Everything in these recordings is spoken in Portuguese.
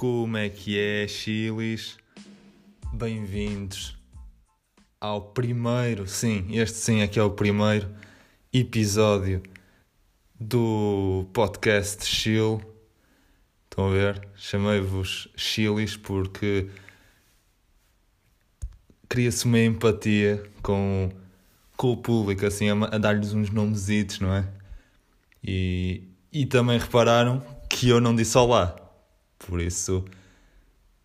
Como é que é, chilis? Bem-vindos ao primeiro, sim, este sim aqui é o primeiro episódio do podcast Chill. Estão a ver? Chamei-vos chilis porque cria-se uma empatia com, com o público, assim, a, a dar-lhes uns nomesitos, não é? E, e também repararam que eu não disse olá. Por isso,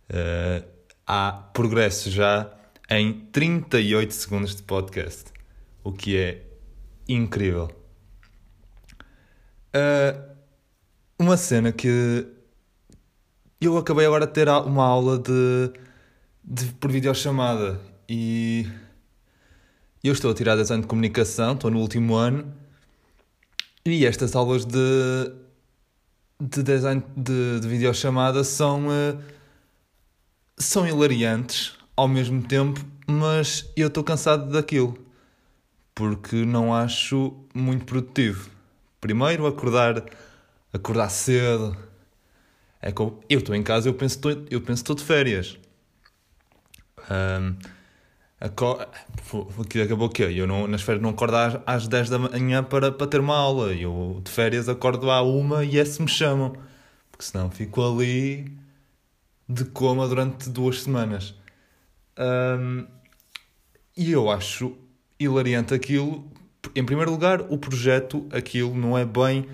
uh, há progresso já em 38 segundos de podcast, o que é incrível. Uh, uma cena que eu acabei agora de ter uma aula de, de por videochamada e eu estou a tirar design de comunicação, estou no último ano e estas aulas de, de design de, de videochamada são, uh, são hilariantes ao mesmo tempo, mas eu estou cansado daquilo porque não acho muito produtivo. Primeiro, acordar, acordar cedo. É que eu estou em casa, eu penso eu penso estou de férias. Um, que acabou o quê? Eu não, nas férias não acordo às, às 10 da manhã para, para ter uma aula. Eu de férias acordo à uma e é se me chamam. Porque senão fico ali de coma durante duas semanas. Um, e eu acho hilariante aquilo. Em primeiro lugar, o projeto, aquilo não é bem.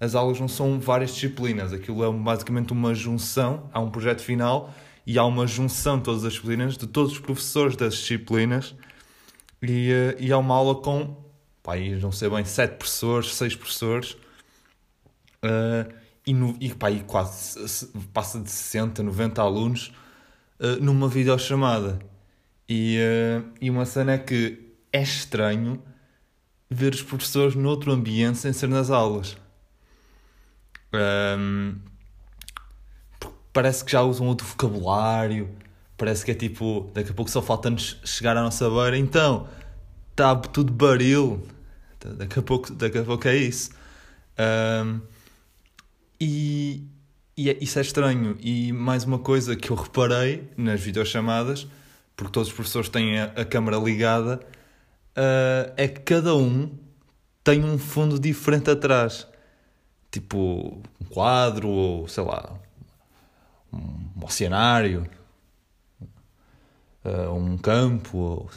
As aulas não são várias disciplinas, aquilo é basicamente uma junção. Há um projeto final e há uma junção de todas as disciplinas, de todos os professores das disciplinas, e, eh, e há uma aula com, pá, não sei bem, sete professores, seis professores, uh, e, no, e, pá, e quase passa de 60, 90 alunos uh, numa videochamada. E, uh, e uma cena é que é estranho ver os professores noutro ambiente sem ser nas aulas. Um, parece que já usam outro vocabulário, parece que é tipo, daqui a pouco só falta-nos chegar à nossa beira, então está tudo baril, daqui a pouco, daqui a pouco é isso. Um, e, e é, isso é estranho. E mais uma coisa que eu reparei nas videochamadas, porque todos os professores têm a, a câmera ligada, uh, é que cada um tem um fundo diferente atrás. Tipo, um quadro, ou sei lá, oceanário, uh, um campo,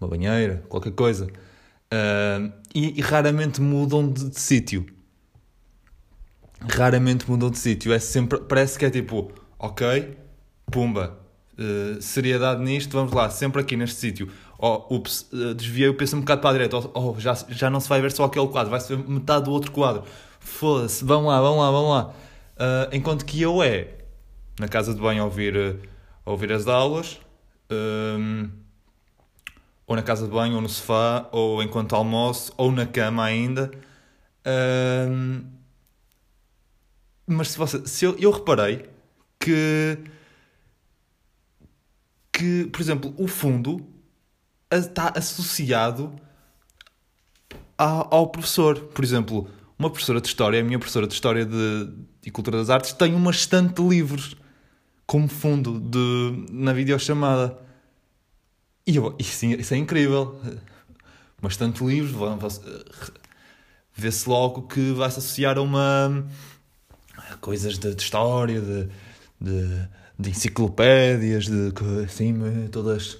uma banheira, qualquer coisa. Uh, e, raramente mudam de, de sítio. Raramente mudam de sítio. É sempre, parece que é tipo, ok, pumba, uh, seriedade nisto, vamos lá, sempre aqui neste sítio. Oh, ups, desviei o penso um bocado para a direita. Oh, oh, já, já não se vai ver só aquele quadro, vai-se ver metade do outro quadro. Foda-se, vamos lá, vamos lá, vamos lá. Uh, enquanto que eu é, na casa de banho a ouvir, a ouvir as aulas, um, ou na casa de banho, ou no sofá, ou enquanto almoço, ou na cama ainda. Um, mas se, você, se eu, eu reparei que, que, por exemplo, o fundo está associado ao professor. Por exemplo, uma professora de História, a minha professora de História de, e Cultura das Artes, tem uma estante de livros como fundo de, na videochamada. E eu, isso, isso é incrível. Mas tanto livros, vê-se logo que vai-se associar a uma. A coisas de, de história, de, de, de, enciclopédias, de assim, todas.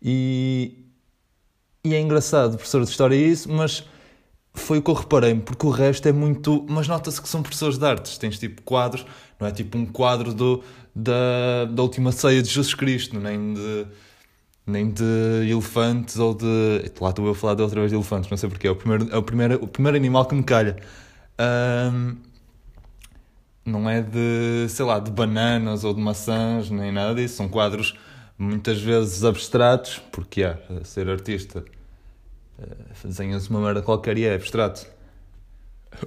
E, e é engraçado, professor de história, isso, mas foi o que eu reparei, porque o resto é muito. Mas nota-se que são professores de artes, tens tipo quadros não é tipo um quadro do, da, da última ceia de Jesus Cristo, nem de, nem de elefantes ou de. Lá estou eu a falar de outra vez de elefantes, não sei porquê, é o primeiro, é o primeiro, o primeiro animal que me calha. Um, não é de, sei lá, de bananas ou de maçãs, nem nada disso. São quadros muitas vezes abstratos, porque é, ser artista eh, desenhas uma merda qualquer e é abstrato.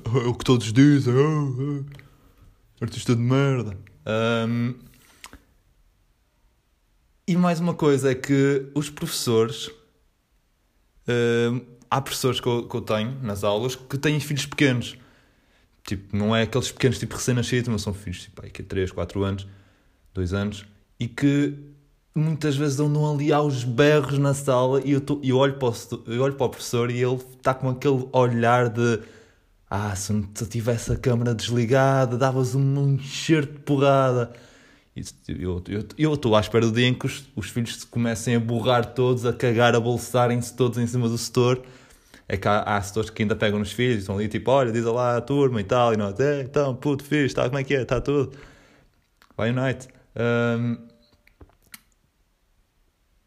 É o que todos dizem. Oh, oh. Artista de merda. Um, e mais uma coisa é que os professores. Há professores que eu, que eu tenho nas aulas que têm filhos pequenos. Tipo, não é aqueles pequenos tipo recém-nascidos, mas são filhos tipo aí que 3, 4 anos, 2 anos, e que muitas vezes andam ali aos berros na sala e eu, tô, eu, olho para o, eu olho para o professor e ele está com aquele olhar de ah, se eu tivesse a câmera desligada, davas um enxerto de porrada. Eu estou à espera do dia em que os, os filhos se comecem a borrar todos, a cagar, a bolsarem-se todos em cima do setor. É que há, há setores que ainda pegam nos filhos, estão ali tipo, olha, diz lá a turma e tal, e nós, é, então, puto, fixe, tá, como é que é, está tudo. Vai unite. Um,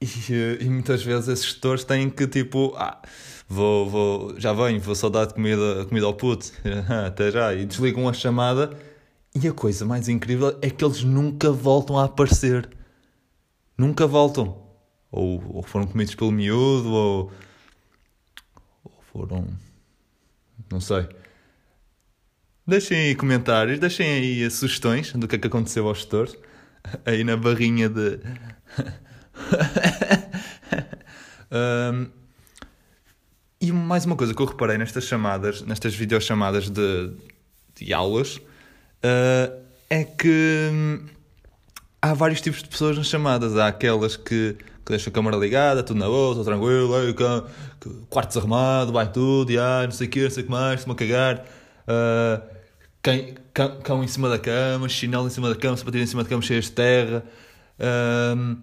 e, e, muitas vezes esses gestores têm que tipo, ah, vou, vou, já venho, vou só dar comida, comida ao puto, até já, e desligam a chamada. E a coisa mais incrível é que eles nunca voltam a aparecer. Nunca voltam. Ou, ou foram comidos pelo miúdo, ou, ou foram. Não sei. Deixem aí comentários, deixem aí sugestões do que é que aconteceu aos gestores. Aí na barrinha de. um, e mais uma coisa que eu reparei nestas chamadas, nestas videochamadas de, de aulas, uh, é que hum, há vários tipos de pessoas nas chamadas. Há aquelas que, que deixam a câmera ligada, tudo na boa, estou tranquilo, aí, quarto desarrumado, vai tudo, e, ah, não sei o que, não sei o que mais, estou-me a cagar. Uh, cão, cão, em cima da cama, chinelo em cima da cama, sapatilha em cima da cama cheias de terra. Uh,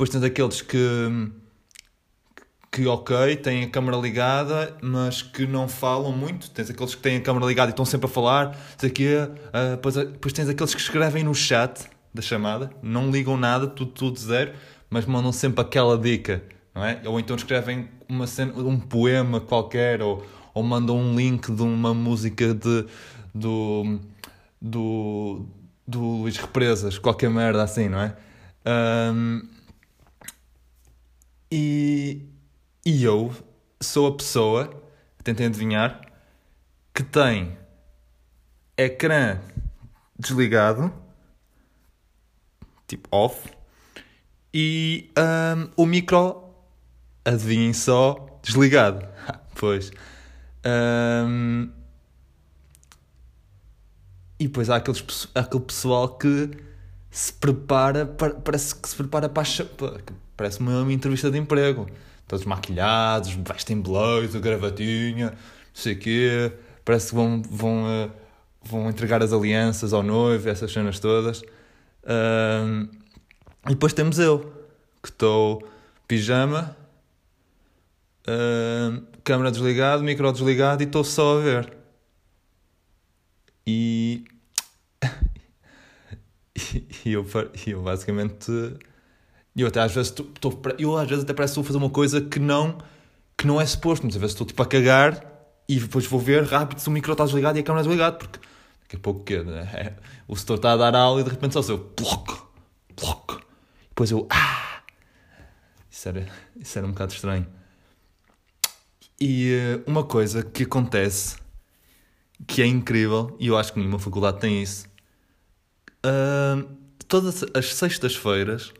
depois tens aqueles que, que, ok, têm a câmera ligada, mas que não falam muito. Tens aqueles que têm a câmera ligada e estão sempre a falar. Quê. Uh, depois, depois tens aqueles que escrevem no chat da chamada, não ligam nada, tudo, tudo zero, mas mandam sempre aquela dica, não é? Ou então escrevem uma cena, um poema qualquer, ou, ou mandam um link de uma música de, do, do, do Luís Represas, qualquer merda assim, não é? Um, e, e eu sou a pessoa, tentem adivinhar, que tem ecrã desligado, tipo off, e um, o micro, adivinhem só, desligado. pois. Um, e depois há aqueles, aquele pessoal que se prepara, parece que se prepara para a, Parece uma, uma entrevista de emprego. Todos maquilhados, vestem blazer, gravatinha, não sei o quê. Parece que vão, vão, uh, vão entregar as alianças ao noivo, essas cenas todas. E depois temos eu, que estou pijama, uh, câmera desligada, micro desligado e estou só a ver. E, e eu, eu basicamente e eu até às vezes estou, eu às vezes até parece que estou a fazer uma coisa que não, que não é suposto. Mas às vezes estou tipo a cagar e depois vou ver rápido se o micro está desligado e a câmera é desligada, porque daqui a pouco que é, o setor está a dar aula e de repente só se eu ploc, ploc. Depois eu ah! Isso era, isso era um bocado estranho. E uh, uma coisa que acontece que é incrível, e eu acho que nenhuma faculdade tem isso. Uh, todas as sextas-feiras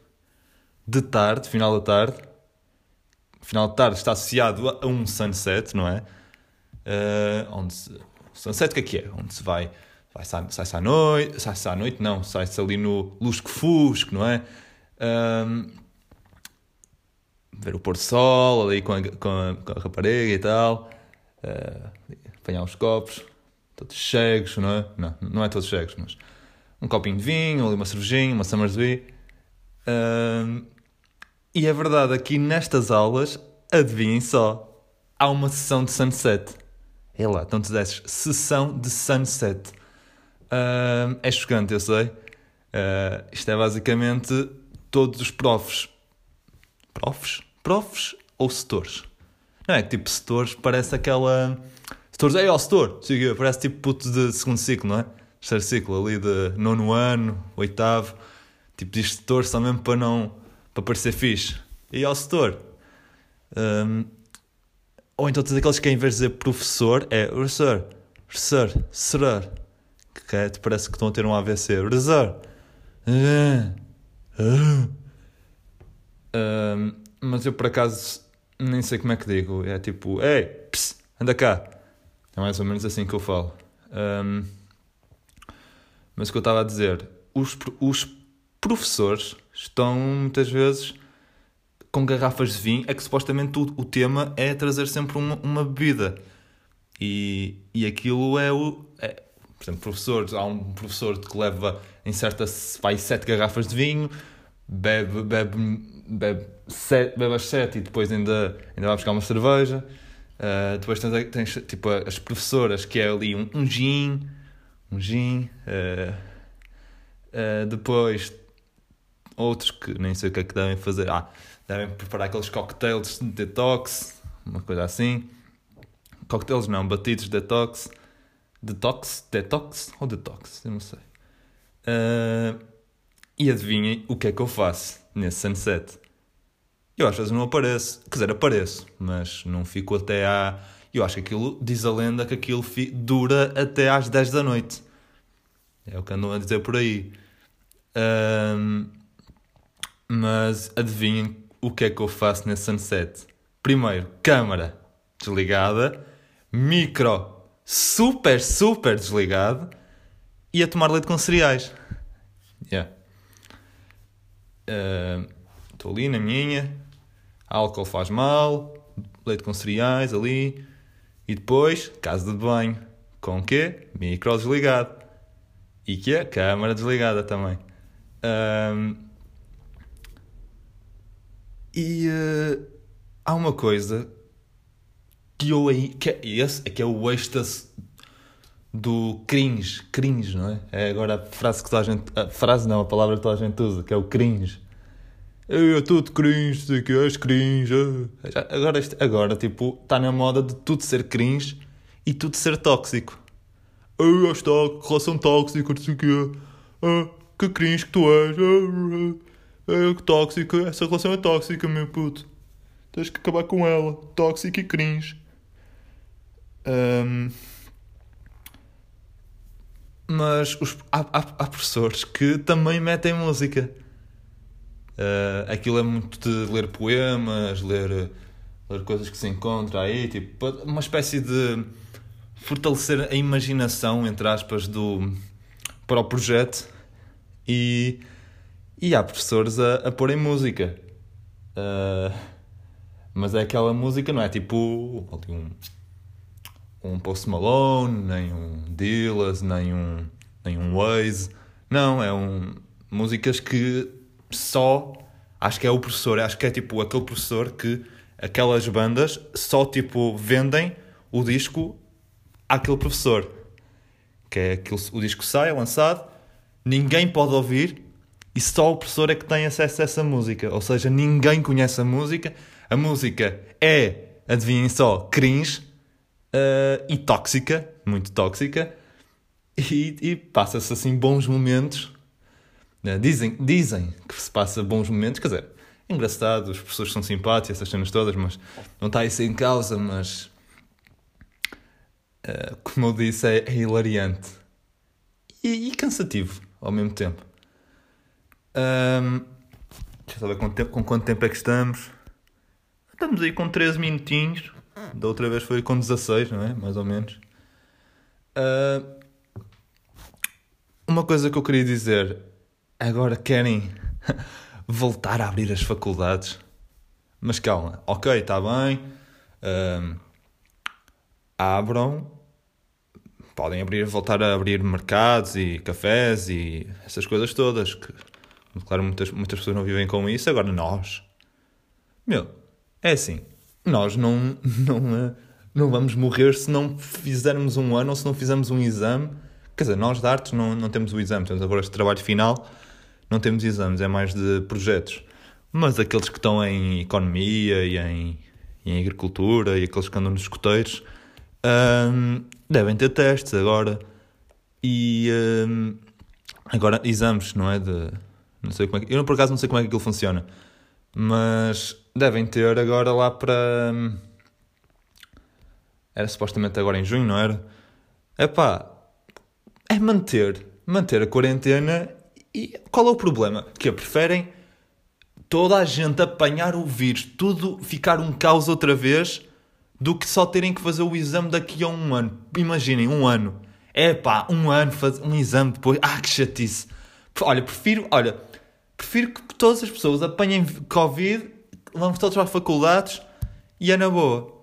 de tarde, final da tarde. Final da tarde está associado a um sunset, não é? Uh, onde se, sunset que é que é? Onde se vai, sai-se à noite, sai-se à noite, não, sai-se ali no lusco-fusco, não é? Um, ver o pôr do sol ali com a, com a, com a rapariga e tal, uh, apanhar os copos, todos cegos, não é? Não, não é todos cegos, mas um copinho de vinho, ali uma cervejinha, uma Summersby. Uh, e é verdade, aqui nestas aulas, adivinhem só, há uma sessão de sunset. É lá, então tu desses sessão de sunset. Uh, é chocante, eu sei. Uh, isto é basicamente todos os profs. Profs? Profs ou setores? Não é que tipo setores parece aquela. Setores, é ó, setor, parece tipo puto de segundo ciclo, não é? Terceiro ciclo, ali de nono ano, oitavo. Tipo, diz setor só mesmo para não para parecer fixe. E ao setor. Um, ou então tens aqueles que em vez de dizer professor é professor, professor, será que é, parece que estão a ter um AVC. Professor. Um, mas eu por acaso nem sei como é que digo. É tipo, ei, ps, anda cá. É mais ou menos assim que eu falo. Um, Mas o que eu estava a dizer, os, os professores estão muitas vezes com garrafas de vinho, é que supostamente o, o tema é trazer sempre uma, uma bebida. E, e aquilo é o. É, por exemplo, professores, há um professor que leva em certa. vai sete garrafas de vinho, bebe, bebe, bebe, sete, bebe as sete e depois ainda, ainda vai buscar uma cerveja. Uh, depois tens, tens, tipo as professoras que é ali um, um gin, um gin. Uh, uh, depois outros que nem sei o que é que devem fazer. Ah, devem preparar aqueles cocktails de detox, uma coisa assim. Cocktails não, batidos de detox. Detox? Detox ou detox? Eu não sei. e adivinhem o que é que eu faço nesse sunset. Eu às vezes não apareço. Quer dizer, apareço, mas não fico até à. Eu acho que aquilo, diz a lenda que aquilo dura até às 10 da noite. É o que andam a dizer por aí. Um, mas adivinhem o que é que eu faço nesse sunset. Primeiro, câmara desligada, micro super, super desligado e a tomar leite com cereais. Yeah. Estou uh, ali na minha, álcool faz mal, leite com cereais ali, e depois, casa de banho, com o quê? Micro desligado. E que é? Câmara desligada também. Um, e uh, há uma coisa que eu que é esse, é que é o êxtase do cringe. Cringe, não é? É agora a frase que toda a gente. A frase não, a palavra que toda a gente usa, que é o cringe. Eu, eu tudo cringe, sei que és cringe. Agora, agora, tipo, está na moda de tudo ser cringe e tudo ser tóxico. Ah, está, relação tóxica, não sei o quê. Ah, que cringe que tu és. Ah, tóxica, essa relação é tóxica, meu puto. Tens que acabar com ela. Tóxica e cringe. Um, mas os, há, há, há professores que também metem música. Uh, aquilo é muito de ler poemas, ler, ler coisas que se encontra aí, tipo, uma espécie de fortalecer a imaginação, entre aspas, do, para o projeto e, e há professores a, a porem música. Uh, mas é aquela música, não é tipo um, um Post Malone, nem um Dillas, nem um, nem um Waze. Não, é um músicas que só acho que é o professor, acho que é tipo aquele professor que aquelas bandas só tipo vendem o disco àquele professor. Que é aquele, o disco sai, é lançado, ninguém pode ouvir e só o professor é que tem acesso a essa música. Ou seja, ninguém conhece a música. A música é, adivinhem só, cringe uh, e tóxica, muito tóxica. E, e passa-se assim bons momentos né? Dizem, dizem que se passa bons momentos, quer dizer, é engraçado, as pessoas são simpáticas, essas cenas todas, mas não está isso em causa, mas uh, como eu disse, é, é hilariante e, e, cansativo ao mesmo tempo. Um, deixa eu ver com, com quanto tempo é que estamos. Estamos aí com 13 minutinhos. Da outra vez foi com 16, não é? Mais ou menos. Uh, uma coisa que eu queria dizer agora querem voltar a abrir as faculdades. Mas calma, ok, está bem. Um, abram. Podem abrir, voltar a abrir mercados e cafés e essas coisas todas. Que, claro, muitas, muitas pessoas não vivem com isso. Agora nós. Meu, é assim. Nós não, não, não vamos morrer se não fizermos um ano ou se não fizermos um exame. Quer dizer, nós de artes não, não temos o exame, temos agora este trabalho final não temos exames, é mais de projetos. Mas aqueles que estão em economia e em, e em agricultura e aqueles que andam nos escoteiros um, devem ter testes agora. E um, agora exames, não é? De, não sei como é que, eu por acaso não sei como é que aquilo funciona. Mas devem ter agora lá para. Era supostamente agora em junho, não era? É pá, é manter, manter a quarentena e qual é o problema? Que preferem toda a gente apanhar o vírus, tudo ficar um caos outra vez, do que só terem que fazer o exame daqui a um ano. Imaginem, um ano. É pá, um ano, faz, um exame depois. Ah, que chatice. Olha, prefiro, olha, prefiro que todas as pessoas apanhem Covid, vamos todos para faculdades e é na boa.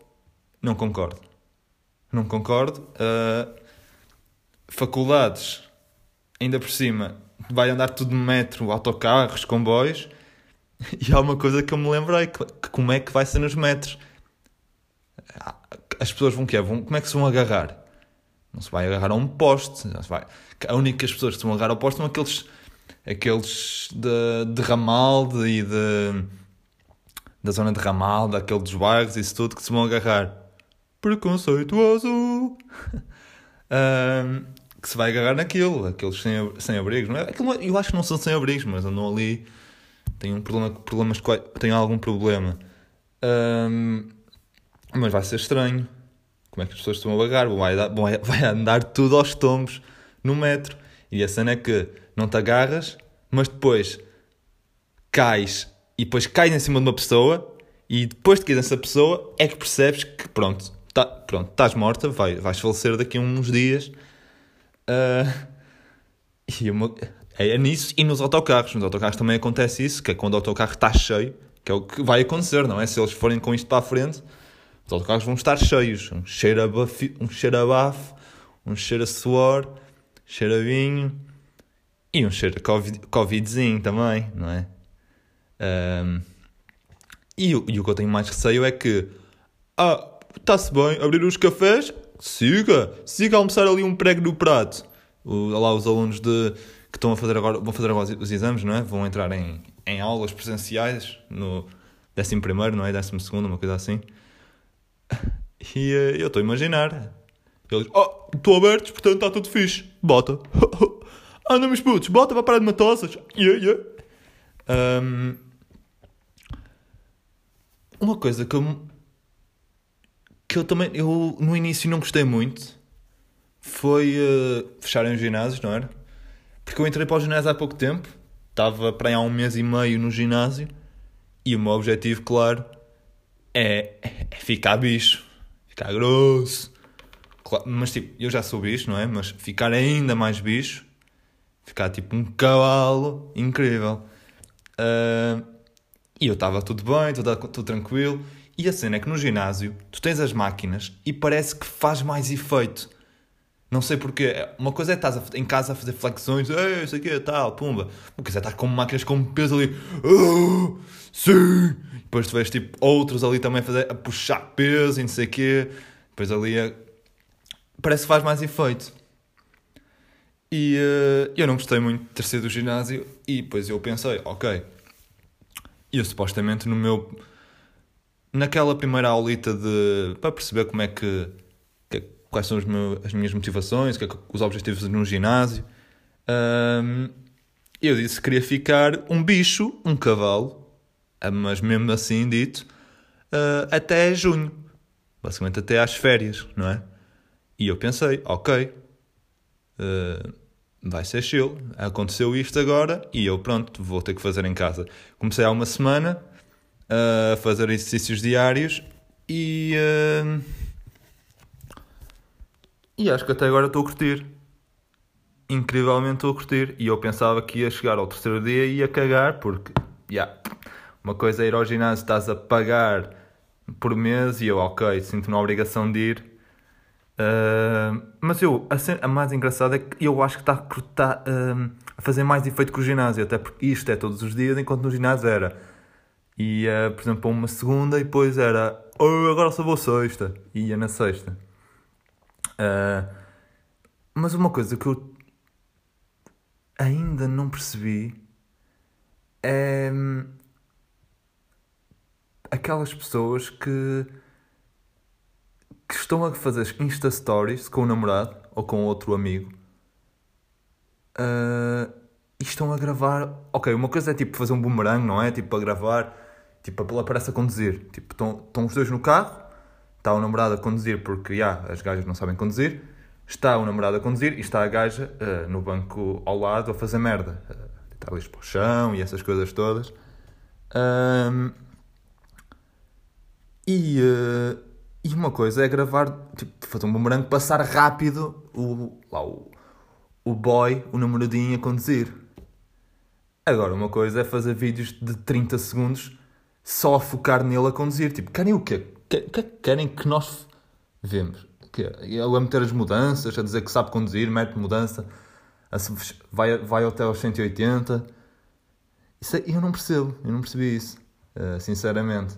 Não concordo. Não concordo. Uh, faculdades, ainda por cima, vai andar tudo de metro, autocarros, comboios. E há uma coisa que eu me lembrei, que, que como é que vai ser nos metros? As pessoas vão quê? Vão, como é que se vão agarrar? Não se vai agarrar a um poste. Não se vai. A única as pessoas que se vão agarrar ao poste são aqueles, aqueles de, de Ramalde e de, da zona de Ramalde, aquele dos bairros, isso tudo que se vão agarrar. Preconceituoso! um, que se vai agarrar naquilo, aqueles sem, sem abrigos. Não é? Aquilo, eu acho que não são sem abrigos, mas andam ali. Têm um problema, problemas, têm algum problema. Um, mas vai ser estranho. Como é que as pessoas estão a agarrar? Vai, vai, vai andar tudo aos tombos no metro. E a cena é que não te agarras, mas depois cais e depois cais em cima de uma pessoa e depois de cair nessa pessoa é que percebes que pronto, tá, pronto estás morta, vai, vais falecer daqui a uns dias. Uh, e uma, é, é nisso e nos autocarros. Nos autocarros também acontece isso, que é quando o autocarro está cheio, que é o que vai acontecer, não é? Se eles forem com isto para a frente, os autocarros vão estar cheios. Um cheiro a, bafo, um cheiro a bafo, um cheiro a suor, cheiro a vinho e um cheiro a COVID, Covidzinho também, não é? Um, e, e, o que eu tenho mais receio é que, ah, está-se bem, abrir os cafés, siga, siga almoçar ali um prego no prato. O, lá os alunos de, que estão a fazer agora, vão fazer agora os exames, não é? Vão entrar em, em aulas presenciais no 11 primeiro, não é? 12 segundo, uma coisa assim. E uh, eu estou a imaginar. Eles, oh, estou abertos, portanto está tudo fixe. Bota. Anda, meus putos, bota para parar de matosas. Yeah, yeah. Um, uma coisa que eu, que eu também, eu no início não gostei muito foi uh, fecharem os ginásios, não era? Porque eu entrei para o ginásio há pouco tempo, estava para aí há um mês e meio no ginásio e o meu objetivo, claro, é, é ficar bicho ficar grosso. Mas tipo, eu já sou bicho, não é? Mas ficar ainda mais bicho, ficar tipo um cavalo, incrível. Uh, e eu estava tudo bem, tudo, tudo tranquilo. E a cena é que no ginásio tu tens as máquinas e parece que faz mais efeito. Não sei porquê. Uma coisa é estás em casa a fazer flexões, ei, isso aqui é tal, pumba. Uma coisa é estar com máquinas com peso ali, oh, sim. Depois tu vês tipo outros ali também a, fazer, a puxar peso e não sei o quê. Depois ali a... parece que faz mais efeito. E uh, eu não gostei muito de ter sido do ginásio e depois eu pensei, ok, eu supostamente no meu. naquela primeira aulita de. para perceber como é que quais são meus, as minhas motivações, é os objetivos no ginásio. Um, eu disse que queria ficar um bicho, um cavalo, ah, mas mesmo assim dito, uh, até junho. Basicamente até às férias, não é? E eu pensei, ok, uh, vai ser chill. Aconteceu isto agora e eu, pronto, vou ter que fazer em casa. Comecei há uma semana a fazer exercícios diários e. Uh, e acho que até agora estou a curtir. Incrivelmente estou a curtir. E eu pensava que ia chegar ao terceiro dia e ia cagar, porque, yeah, uma coisa é ir ao ginásio, estás a pagar por mês e eu, ok, sinto-me na obrigação de ir. Uh, mas eu, a, a, mais engraçada é que eu acho que está, uh, a fazer mais efeito que o ginásio, até porque isto é todos os dias, enquanto no ginásio era. Ia, por exemplo, uma segunda e depois era, oh, agora só vou sexta. E ia na sexta. Mas uma coisa que eu ainda não percebi é hum, aquelas pessoas que estão a fazer Insta Stories com o namorado ou com outro amigo uh, e estão a gravar. Ok, uma coisa é tipo fazer um boomerang, não é? Tipo a gravar, tipo a aparece a conduzir. Tipo, estão, estão os dois no carro Está o namorado a conduzir porque já, as gajas não sabem conduzir. Está o namorado a conduzir e está a gaja uh, no banco ao lado a fazer merda. Uh, deitar lixo para o chão e essas coisas todas. Um, e uh, E uma coisa é gravar, tipo, fazer um bumerangue passar rápido o, lá, o, o boy, o namoradinho a conduzir. Agora, uma coisa é fazer vídeos de 30 segundos só a focar nele a conduzir. Tipo, querem o quê? Querem que nós vemos? Ele a meter as mudanças, a dizer que sabe conduzir, mete mudança, vai, vai até aos 180. Isso é, eu não percebo, eu não percebi isso, uh, sinceramente.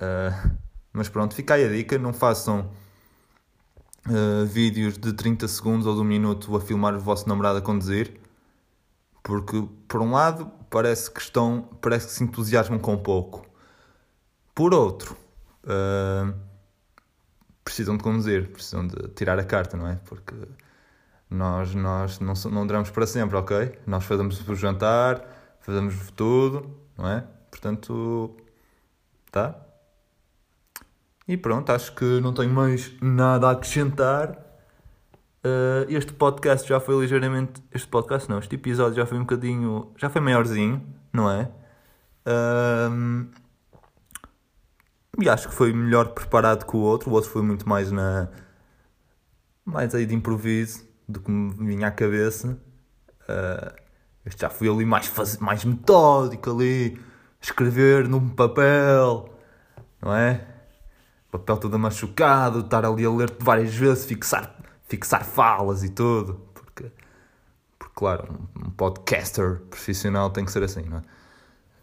Uh, mas pronto, fica aí a dica, não façam uh, vídeos de 30 segundos ou de um minuto a filmar o vosso namorado a conduzir, porque por um lado parece que estão, parece que se entusiasmam com pouco. Por outro, uh, precisam de conduzir, precisam de tirar a carta, não é? Porque nós, nós não, não duramos para sempre, ok? Nós fazemos o jantar, fazemos tudo, não é? Portanto, tá? E pronto, acho que não tenho mais nada a acrescentar. Uh, este podcast já foi ligeiramente. Este podcast não, este episódio já foi um bocadinho. Já foi maiorzinho, não é? E acho que foi melhor preparado que o outro. O outro foi muito mais na. mais aí de improviso do que me vinha à cabeça. Uh, este já fui ali mais, faz... mais metódico ali, escrever num papel, não é? Papel todo machucado, estar ali a ler várias vezes, fixar, fixar falas e tudo. Porque, porque claro, um podcaster profissional tem que ser assim, não é?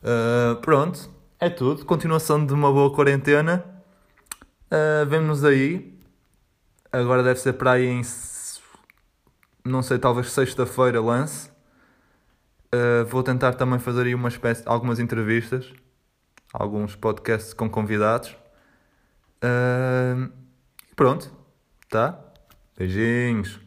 Uh, pronto, é tudo. Continuação de uma boa quarentena. Uh, Vemo-nos aí. Agora deve ser para aí em. Não sei, talvez sexta-feira lance. Uh, vou tentar também fazer aí uma espécie, algumas entrevistas, alguns podcasts com convidados. Uh, pronto, tá? Beijinhos.